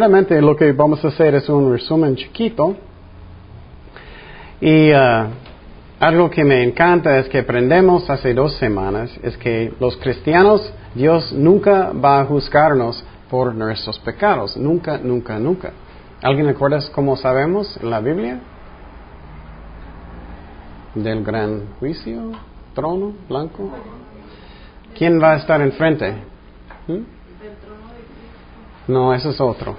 primeramente lo que vamos a hacer es un resumen chiquito. Y uh, algo que me encanta es que aprendemos hace dos semanas, es que los cristianos, Dios nunca va a juzgarnos por nuestros pecados. Nunca, nunca, nunca. ¿Alguien recuerda cómo sabemos en la Biblia? Del gran juicio, trono blanco. ¿Quién va a estar enfrente? ¿Mm? No, eso es otro.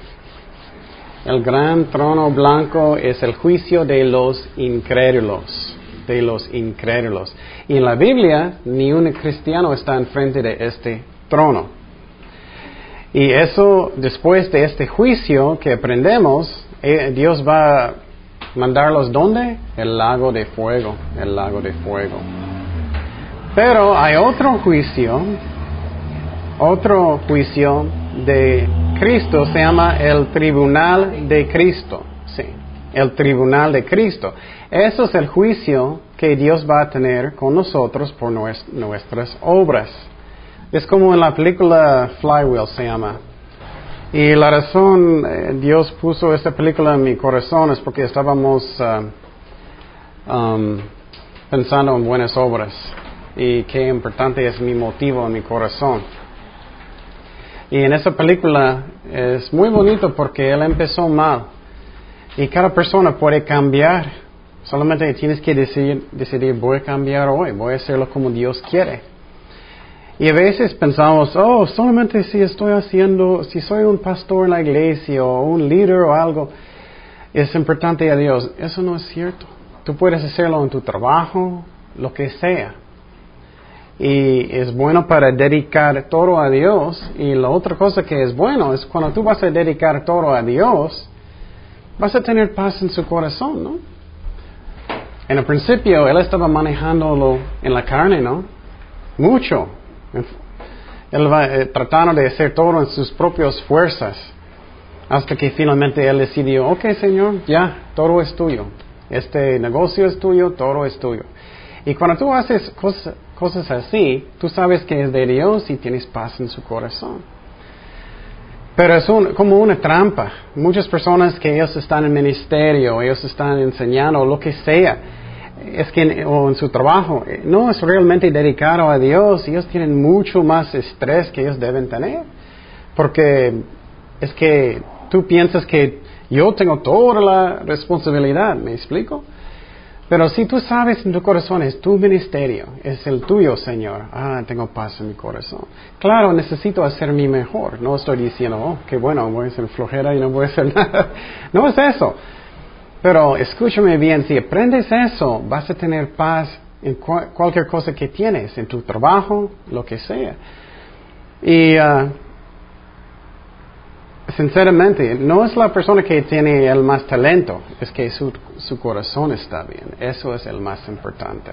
El gran trono blanco es el juicio de los incrédulos, de los incrédulos. Y en la Biblia, ni un cristiano está enfrente de este trono. Y eso, después de este juicio que aprendemos, eh, Dios va a mandarlos ¿dónde? El lago de fuego, el lago de fuego. Pero hay otro juicio, otro juicio de Cristo se llama el tribunal de Cristo. Sí, el tribunal de Cristo. Eso es el juicio que Dios va a tener con nosotros por nuestras obras. Es como en la película Flywheel se llama. Y la razón eh, Dios puso esta película en mi corazón es porque estábamos ah, um, pensando en buenas obras y qué importante es mi motivo en mi corazón. Y en esa película es muy bonito porque él empezó mal. Y cada persona puede cambiar. Solamente tienes que decidir, decidir, voy a cambiar hoy, voy a hacerlo como Dios quiere. Y a veces pensamos, oh, solamente si estoy haciendo, si soy un pastor en la iglesia o un líder o algo, es importante a Dios. Eso no es cierto. Tú puedes hacerlo en tu trabajo, lo que sea. Y es bueno para dedicar todo a Dios. Y la otra cosa que es bueno es cuando tú vas a dedicar todo a Dios, vas a tener paz en su corazón, ¿no? En el principio él estaba manejándolo en la carne, ¿no? Mucho. Él va eh, tratando de hacer todo en sus propias fuerzas. Hasta que finalmente él decidió, ok Señor, ya, todo es tuyo. Este negocio es tuyo, todo es tuyo. Y cuando tú haces cosas, cosas así, tú sabes que es de Dios y tienes paz en su corazón. Pero es como una trampa. Muchas personas que ellos están en ministerio, ellos están enseñando, lo que sea, es que o en su trabajo eh, no es realmente dedicado a Dios, ellos tienen mucho más estrés que ellos deben tener, porque es que tú piensas que yo tengo toda la responsabilidad, ¿me explico? Pero si tú sabes en tu corazón, es tu ministerio, es el tuyo, Señor. Ah, tengo paz en mi corazón. Claro, necesito hacer mi mejor. No estoy diciendo, oh, qué bueno, voy a ser flojera y no voy a hacer nada. No es eso. Pero escúchame bien, si aprendes eso, vas a tener paz en cualquier cosa que tienes, en tu trabajo, lo que sea. Y uh, sinceramente, no es la persona que tiene el más talento, es que su, su corazón está bien. Eso es el más importante.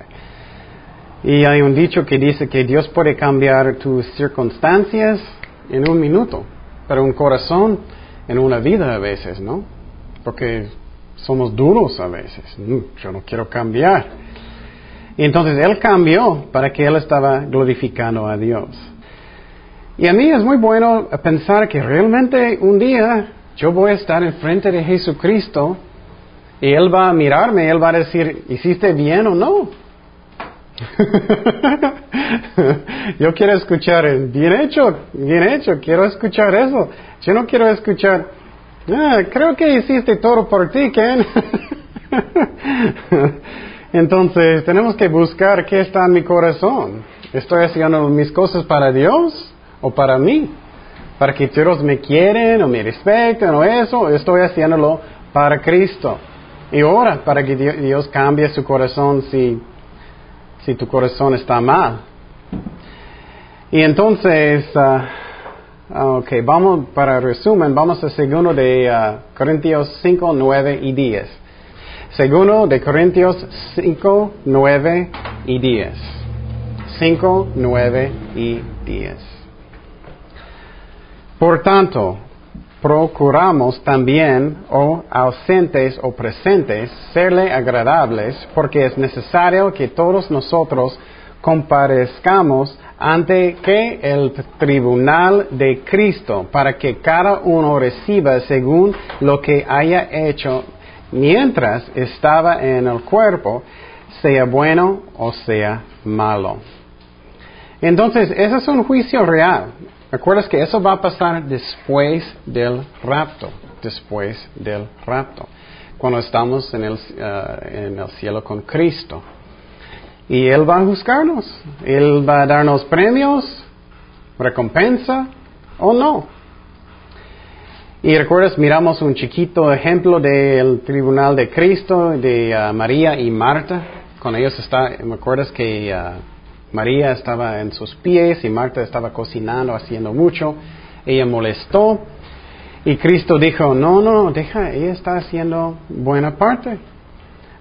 Y hay un dicho que dice que Dios puede cambiar tus circunstancias en un minuto, pero un corazón en una vida a veces, ¿no? Porque somos duros a veces. Mm, yo no quiero cambiar. Y entonces Él cambió para que Él estaba glorificando a Dios. Y a mí es muy bueno pensar que realmente un día yo voy a estar enfrente de Jesucristo y Él va a mirarme, Él va a decir, ¿hiciste bien o no? yo quiero escuchar, bien hecho, bien hecho, quiero escuchar eso. Yo no quiero escuchar, Ah, creo que hiciste todo por ti, Ken. Entonces, tenemos que buscar qué está en mi corazón. ¿Estoy haciendo mis cosas para Dios o para mí? Para que todos me quieren o me respeten o eso, estoy haciéndolo para Cristo. Y ahora, para que Dios cambie su corazón si, tu corazón está mal. Y entonces, ah, Ah, ok, vamos, para resumen, vamos a segundo de uh, Corintios 5, 9 y 10. Segundo de Corintios 5, 9 y 10. 5, 9 y 10. Por tanto, procuramos también, o ausentes o presentes, serle agradables, porque es necesario que todos nosotros comparezcamos ante que el tribunal de Cristo, para que cada uno reciba según lo que haya hecho mientras estaba en el cuerpo, sea bueno o sea malo. Entonces, ese es un juicio real. ¿Recuerdas que eso va a pasar después del rapto? Después del rapto. Cuando estamos en el, eh, en el cielo con Cristo. Y Él va a juzgarnos. Él va a darnos premios, recompensa o no. Y recuerdas, miramos un chiquito ejemplo del tribunal de Cristo, de uh, María y Marta. Con ellos está, me acuerdas que uh, María estaba en sus pies y Marta estaba cocinando, haciendo mucho. Ella molestó y Cristo dijo, no, no, deja, ella está haciendo buena parte,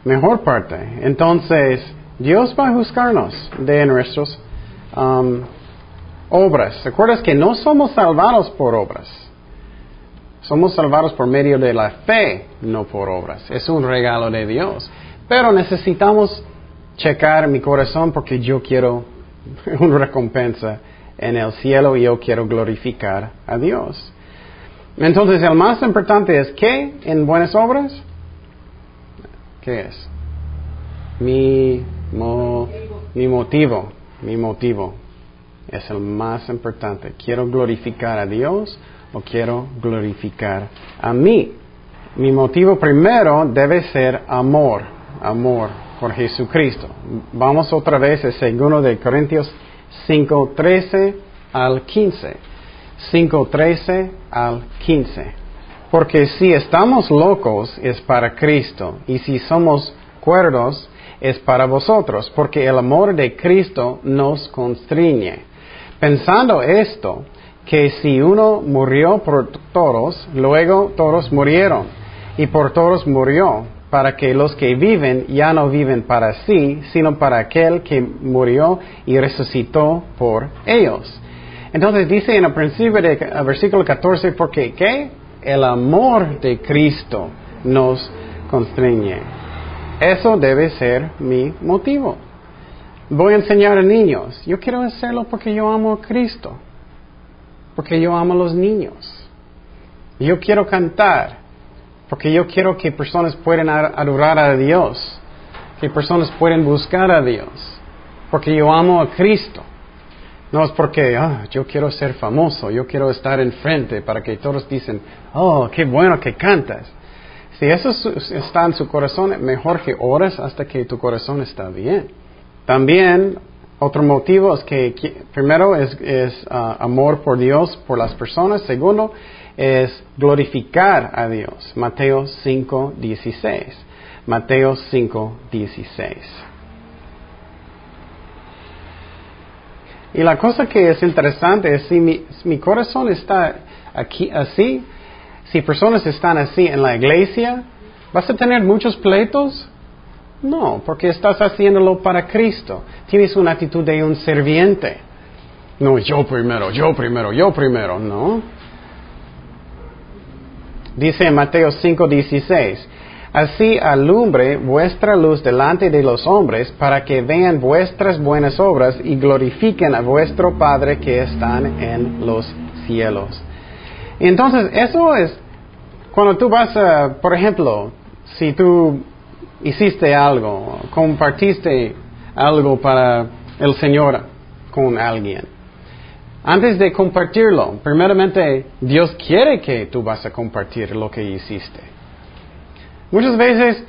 mejor parte. Entonces, Dios va a juzgarnos de nuestras um, obras. ¿Recuerdas que no somos salvados por obras? Somos salvados por medio de la fe, no por obras. Es un regalo de Dios. Pero necesitamos checar mi corazón porque yo quiero una recompensa en el cielo y yo quiero glorificar a Dios. Entonces, el más importante es ¿qué en buenas obras? ¿Qué es? Mi, mi motivo, mi motivo es el más importante. ¿Quiero glorificar a Dios o quiero glorificar a mí? Mi motivo primero debe ser amor, amor por Jesucristo. Vamos otra vez a segundo de Corintios 5:13 al 15. 5:13 al 15. Porque si estamos locos es para Cristo y si somos cuerdos es para vosotros, porque el amor de Cristo nos constriñe. Pensando esto, que si uno murió por todos, luego todos murieron, y por todos murió, para que los que viven ya no viven para sí, sino para aquel que murió y resucitó por ellos. Entonces dice en el principio del versículo 14, porque ¿qué? El amor de Cristo nos constriñe. Eso debe ser mi motivo. Voy a enseñar a niños. Yo quiero hacerlo porque yo amo a Cristo. Porque yo amo a los niños. Yo quiero cantar porque yo quiero que personas puedan adorar a Dios, que personas puedan buscar a Dios, porque yo amo a Cristo. No es porque ah, yo quiero ser famoso, yo quiero estar enfrente para que todos dicen, oh, qué bueno que cantas. Si eso está en su corazón, mejor que ores hasta que tu corazón está bien. También otro motivo es que, primero es, ah, amor por Dios, por las personas. Segundo, es glorificar a Dios. Mateo 5, 16. Mateo 5, 16. Y la cosa que es interesante es si mi, corazón está aquí así, si personas están así en la iglesia, ¿vas a tener muchos pleitos? No, porque estás haciéndolo para Cristo. Tienes una actitud de un serviente. No, yo primero, yo primero, yo primero, no. Dice Mateo 5:16, Así alumbre vuestra luz delante de los hombres para que vean vuestras buenas obras y glorifiquen a vuestro Padre que está en los cielos. Entonces, eso es cuando tú vas a, por ejemplo, si tú hiciste algo, compartiste algo para el Señor con alguien. Antes de compartirlo, primeramente Dios quiere que tú vas a compartir lo que hiciste. Muchas veces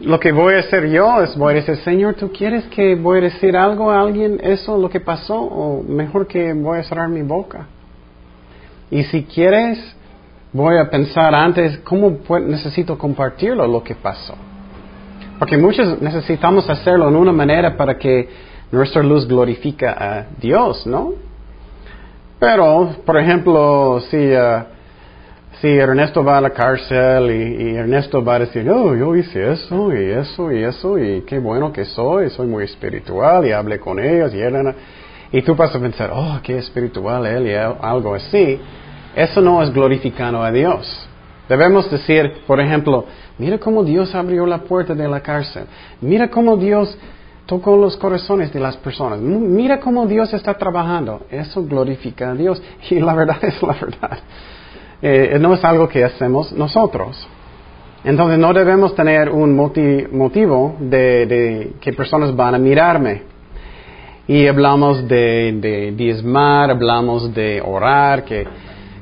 lo que voy a hacer yo es voy a decir, Señor, ¿tú quieres que voy a decir algo a alguien eso, lo que pasó? O mejor que voy a cerrar mi boca. Y si quieres, voy a pensar antes, ¿cómo necesito compartirlo lo que pasó? Porque muchos necesitamos hacerlo en una manera para que nuestra luz glorifica a Dios, ¿no? Pero, por ejemplo, si, uh, si Ernesto va a la cárcel y, Ernesto va a decir, oh, yo hice eso y eso y eso y qué bueno que soy, soy muy espiritual y hablé con ellos y, y tú vas a pensar, oh, qué espiritual él y algo así, eso no es glorificando a Dios. Debemos decir, por ejemplo, mira cómo Dios abrió la puerta de la cárcel, mira cómo Dios Tocó los corazones de las personas. Mira cómo Dios está trabajando. Eso glorifica a Dios. Y la verdad es la verdad. Eh, no es algo que hacemos nosotros. Entonces no debemos tener un motivo de, que personas van a mirarme. Y hablamos de, diezmar, hablamos de orar, que,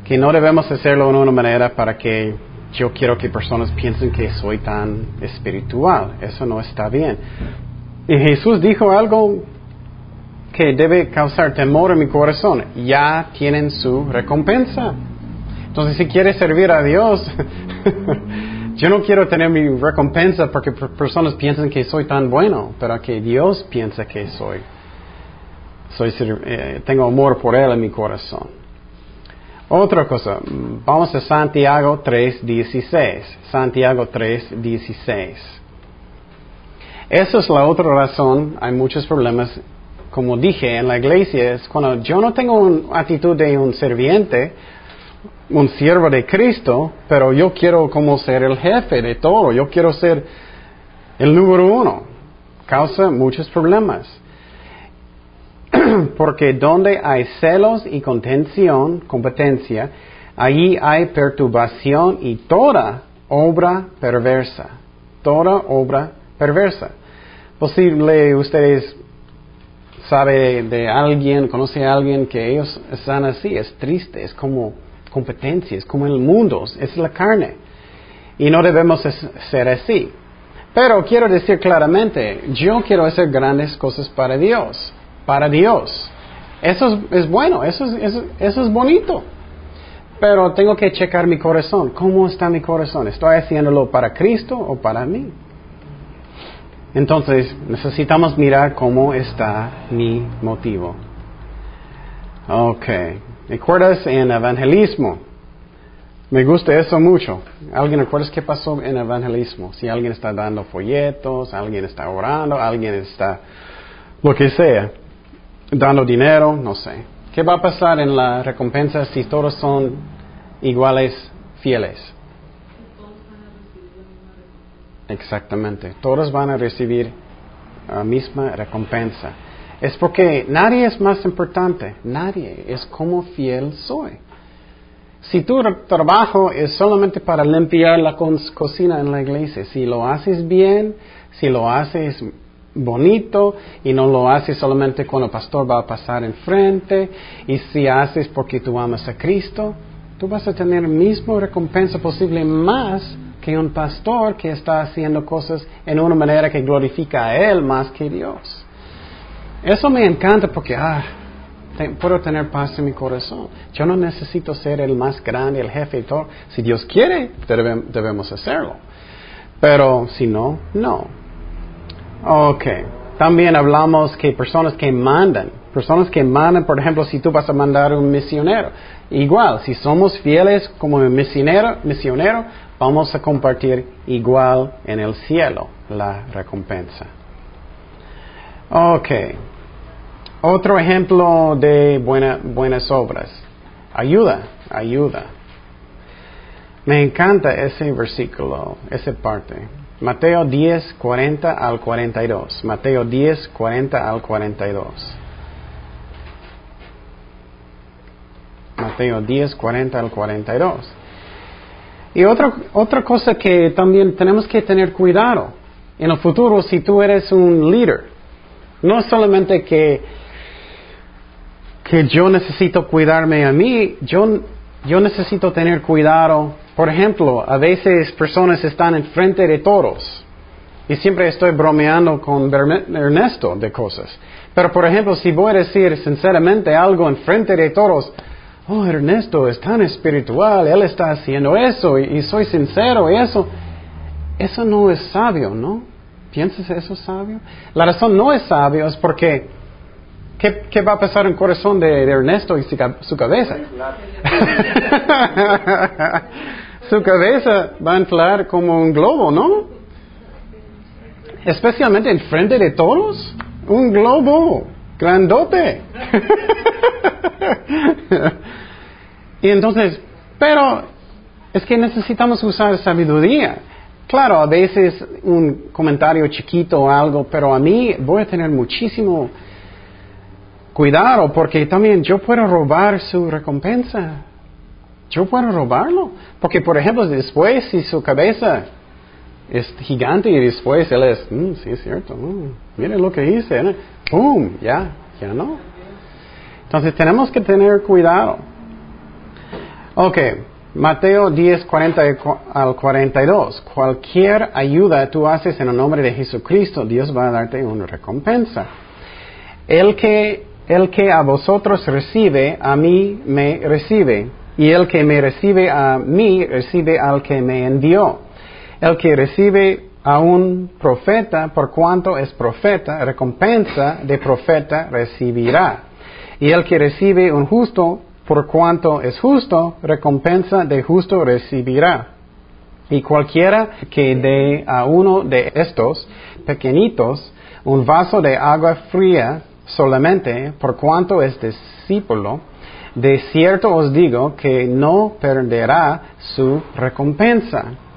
que no debemos hacerlo de una manera para que yo quiero que personas piensen que soy tan espiritual. Eso no está bien. Y Jesús dijo algo que debe causar temor en mi corazón. Ya tienen su recompensa. Entonces, si quieres servir a Dios, yo no quiero tener mi recompensa porque personas piensan que soy tan bueno, pero que Dios piensa que soy. soy eh, tengo amor por Él en mi corazón. Otra cosa, vamos a Santiago 3.16. Santiago 3.16. Esa es la otra razón, hay muchos problemas, como dije, en la iglesia, es cuando yo no tengo una actitud de un serviente, un siervo de Cristo, pero yo quiero como ser el jefe de todo, yo quiero ser el número uno. Causa muchos problemas. Porque donde hay celos y contención, competencia, allí hay perturbación y toda obra perversa. Toda obra perversa. Posible ustedes sabe de alguien, conoce a alguien que ellos están así, es triste, es como competencias, como en el mundo, es la carne. Y no debemos ser así. Pero quiero decir claramente, yo quiero hacer grandes cosas para Dios, para Dios. Eso es, bueno, eso es, eso, es bonito. Pero tengo que checar mi corazón. ¿Cómo está mi corazón? ¿Estoy haciéndolo para Cristo o para mí? Entonces necesitamos mirar cómo está mi motivo. Ok. ¿Recuerdas en evangelismo? Me gusta eso mucho. ¿Alguien recuerda qué pasó en evangelismo? Si alguien está dando folletos, alguien está orando, alguien está lo que sea, dando dinero, no sé. ¿Qué va a pasar en la recompensa si todos son iguales, fieles? Exactamente. Todos van a recibir la misma recompensa. Es porque nadie es más importante, nadie, es como fiel soy. Si tu trabajo es solamente para limpiar la cocina en la iglesia, si lo haces bien, si lo haces bonito y no lo haces solamente cuando el pastor va a pasar enfrente y si haces porque tú amas a Cristo, tú vas a tener la misma recompensa posible más que un pastor que está haciendo cosas en una manera que glorifica a Él más que Dios. Eso me encanta porque, ah, puedo tener paz en mi corazón. Yo no necesito ser el más grande, el jefe y todo. Si Dios quiere, debemos hacerlo. Pero si no, no. Ok. También hablamos que personas que mandan, personas que mandan, por ejemplo, si tú vas a mandar un misionero, igual, si somos fieles como misionero, misionero, vamos a compartir igual en el cielo la recompensa. Ok. Otro ejemplo de buenas obras. Ayuda, ayuda. Me encanta ese versículo, esa parte. Mateo 10, 40 al 42. Mateo 10, 40 al 42. Mateo 10, 40 al 42. Y otra, otra cosa que también tenemos que tener cuidado. En el futuro, si tú eres un líder, no solamente que que yo necesito cuidarme a mí, yo, yo necesito tener cuidado. Por ejemplo, a veces personas están enfrente de todos y siempre estoy bromeando con Ernesto de cosas. Pero por ejemplo, si voy a decir sinceramente algo enfrente de todos, oh Ernesto es tan espiritual, él está haciendo eso y, soy sincero eso, eso no es sabio, ¿no? ¿Piensas eso sabio? La razón no es sabio es porque ¿Qué, va a pasar en el corazón de, Ernesto y su, cabeza? su cabeza va a inflar como un globo, ¿no? Especialmente en frente de todos. Un globo grandote. y entonces, pero es que necesitamos usar sabiduría. Claro, a veces un comentario chiquito o algo, pero a mí voy a tener muchísimo cuidado porque también yo puedo robar su recompensa. Yo puedo robarlo. Porque, por ejemplo, después si su cabeza es gigante y después él es, mm, sí es cierto, mm, mire lo que hice, ¿no? ¡Pum! Ya, ya no. Entonces tenemos que tener cuidado. Ok, Mateo 10, 40 al 42. Cualquier ayuda tú haces en el nombre de Jesucristo, Dios va a darte una recompensa. El que, el que a vosotros recibe, a mí me recibe. Y el que me recibe a mí, recibe al que me envió. El que recibe a un profeta, por cuanto es profeta, recompensa de profeta recibirá. Y el que recibe un justo, por cuanto es justo, recompensa de justo recibirá. Y cualquiera que dé a uno de estos pequeñitos un vaso de agua fría solamente, por cuanto es discípulo, de cierto os digo que no perderá su recompensa.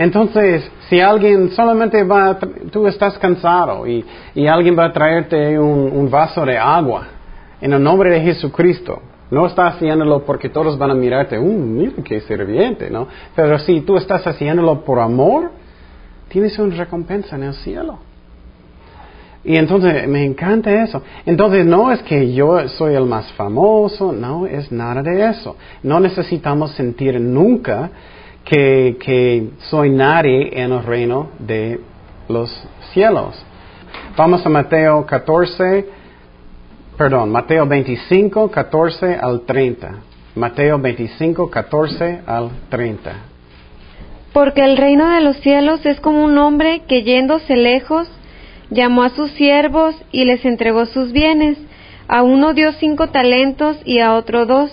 Entonces, si alguien solamente va, tú estás cansado y, alguien va a traerte un, vaso de agua en el nombre de Jesucristo, no estás haciéndolo porque todos van a mirarte, uh, mira qué serviente, ¿no? Pero si tú estás haciéndolo por amor, tienes una recompensa en el cielo. Y entonces me encanta eso. Entonces no es que yo soy el más famoso, no es nada de eso. No necesitamos sentir nunca que, soy nadie en el reino de los cielos. Vamos a Mateo 14, perdón, Mateo 25, 14 al 30. Mateo 25, 14 al 30. Porque el reino de los cielos es como un hombre que yéndose lejos, llamó a sus siervos y les entregó sus bienes. A uno dio cinco talentos y a otro dos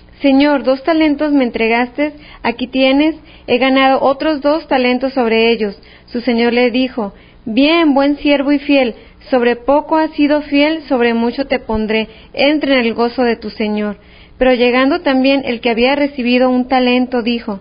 Señor, dos talentos me entregaste, aquí tienes, he ganado otros dos talentos sobre ellos. Su señor le dijo, Bien, buen siervo y fiel, sobre poco has sido fiel, sobre mucho te pondré, entra en el gozo de tu señor. Pero llegando también el que había recibido un talento, dijo,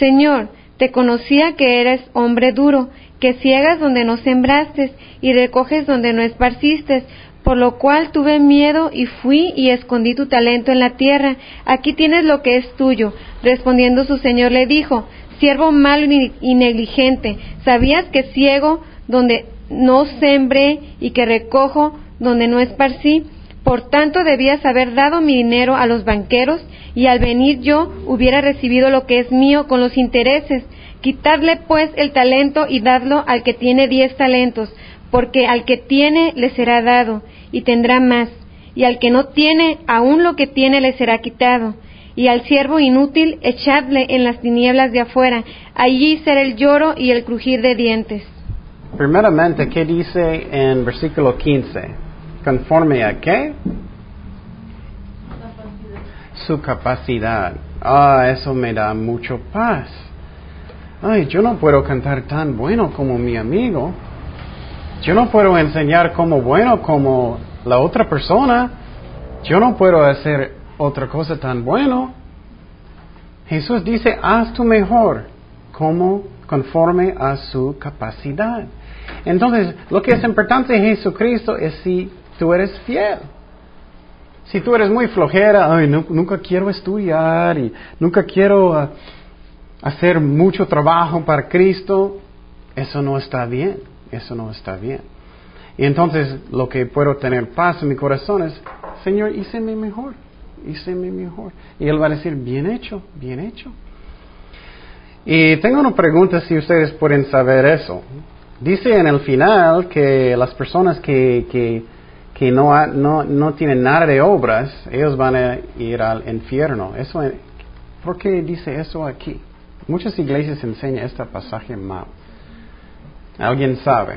Señor, te conocía que eres hombre duro, que ciegas donde no sembraste y recoges donde no esparciste, por lo cual tuve miedo y fui y escondí tu talento en la tierra. Aquí tienes lo que es tuyo. Respondiendo su señor le dijo, siervo malo y negligente, ¿sabías que ciego donde no sembré y que recojo donde no esparcí? Por tanto debías haber dado mi dinero a los banqueros y al venir yo hubiera recibido lo que es mío con los intereses. Quitadle pues el talento y dadlo al que tiene diez talentos, porque al que tiene le será dado y tendrá más, y al que no tiene aún lo que tiene le será quitado y al siervo inútil echadle en las tinieblas de afuera, allí será el lloro y el crujir de dientes. Primeramente, ¿qué dice en versículo 15? ¿Conforme a qué? Su capacidad. Ah, eso me da mucho paz. Ay, yo no puedo cantar tan bueno como mi amigo. Yo no puedo enseñar como bueno como la otra persona. Yo no puedo hacer otra cosa tan bueno. Jesús dice, haz tu mejor como conforme a su capacidad. Entonces, lo que es importante en Jesucristo es si tú eres fiel. Si tú eres muy flojera, ay, nunca quiero estudiar y nunca quiero ah, hacer mucho trabajo para Cristo, eso no está bien, eso no está bien. Y entonces lo que puedo tener paz en mi corazón es, Señor, híceme mejor, híceme mejor. Y Él va a decir, bien hecho, bien hecho. Y tengo una pregunta si ustedes pueden saber eso. Dice en el final que las personas que, que, que no, no, no, tienen nada de obras, ellos van a ir al infierno. Eso, ¿Por qué dice eso aquí? Muchas iglesias enseñan este pasaje mal. ¿Alguien sabe?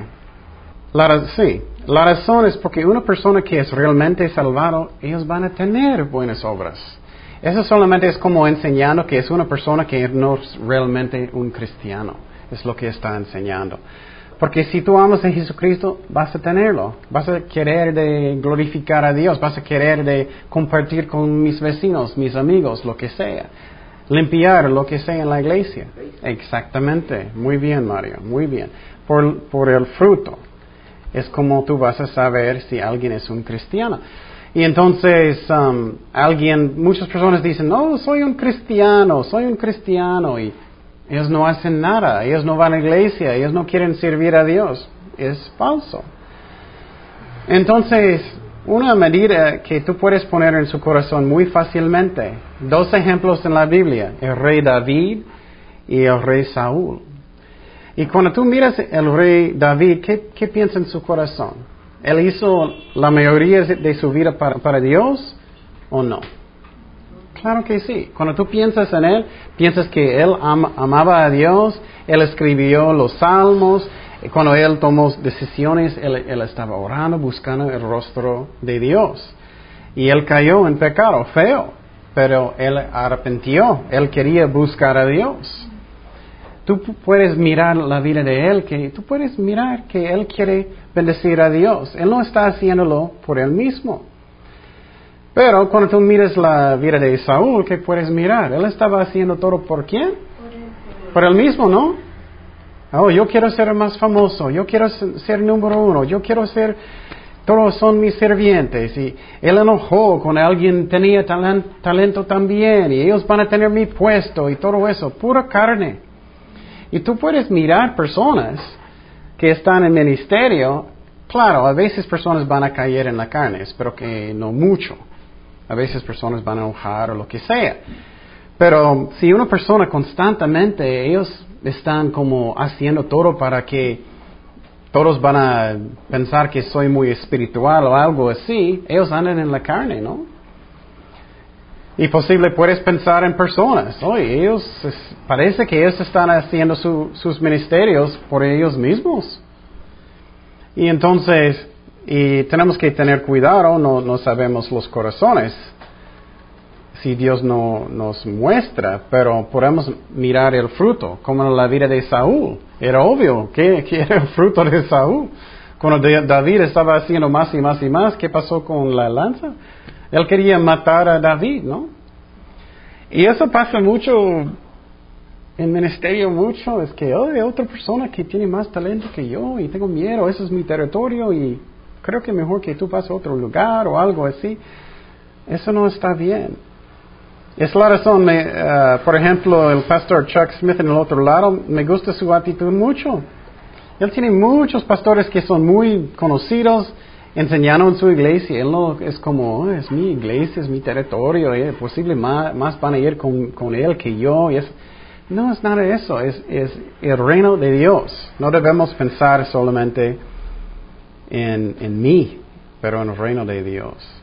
La, sí, la razón es porque una persona que es realmente salvado, ellos van a tener buenas obras. Eso solamente es como enseñando que es una persona que no es realmente un cristiano. Es lo que está enseñando. Porque si tú amas a Jesucristo, vas a tenerlo. Vas a querer de glorificar a Dios. Vas a querer de compartir con mis vecinos, mis amigos, lo que sea. Limpiar lo que sea en la iglesia. Exactamente. Muy bien, Mario. Muy bien. Por, por el fruto. Es como tú vas a saber si alguien es un cristiano. Y entonces um, alguien, muchas personas dicen, no, soy un cristiano, soy un cristiano. Y ellos no hacen nada, ellos no van a la iglesia, ellos no quieren servir a Dios. Es falso. Entonces, una medida que tú puedes poner en su corazón muy fácilmente, dos ejemplos en la Biblia, el rey David y el rey Saúl. Y cuando tú miras el rey David, ¿qué, qué piensa en su corazón? ¿Él hizo la mayoría de su vida para, Dios o no? Claro que sí. Cuando tú piensas en Él, piensas que Él amaba a Dios, Él escribió los salmos, cuando Él tomó decisiones, él, él, estaba orando, buscando el rostro de Dios. Y Él cayó en pecado, feo, pero Él arrepintió, Él quería buscar a Dios. Tú puedes mirar la vida de Él, que tú puedes mirar que Él quiere bendecir a Dios. Él no está haciéndolo por Él mismo. Pero cuando tú miras la vida de Saúl, ¿qué puedes mirar? Él estaba haciendo todo por quién? Por él mismo, ¿no? Oh, yo quiero ser más famoso, yo quiero ser número uno, yo quiero ser, todos son mis sirvientes. Y él enojó con alguien tenía talento también, y ellos van a tener mi puesto y todo eso, pura carne. Y tú puedes mirar personas que están en ministerio, claro, a veces personas van a caer en la carne, espero que no mucho. A veces personas van a enojar o lo que sea. Pero si una persona constantemente, ellos están como haciendo todo para que todos van a pensar que soy muy espiritual o algo así, ellos andan en la carne, ¿no? Y posible puedes pensar en personas, oye, ellos, parece que ellos están haciendo sus ministerios por ellos mismos. Y entonces, y tenemos que tener cuidado, no, no sabemos los corazones, si Dios no nos muestra, pero podemos mirar el fruto, como en la vida de Saúl. Era obvio que, que era el fruto de Saúl. Cuando David estaba haciendo más y más y más, ¿qué pasó con la lanza? Él quería matar a David, ¿no? Y eso pasa mucho en ministerio mucho, es que, oh, hay otra persona que tiene más talento que yo y tengo miedo, ese es mi territorio y creo que mejor que tú pases a otro lugar o algo así. Eso no está bien. Es la razón, me, uh, por ejemplo, el pastor Chuck Smith en el otro lado, me gusta su actitud mucho. Él tiene muchos pastores que son muy conocidos, enseñando en su iglesia. Él no es como, oh, es mi iglesia, es mi territorio, eh, posible más, más, van a ir con, con él que yo. Es, no es nada de eso, es, es el reino de Dios. No debemos pensar solamente en, en mí, pero en el reino de Dios.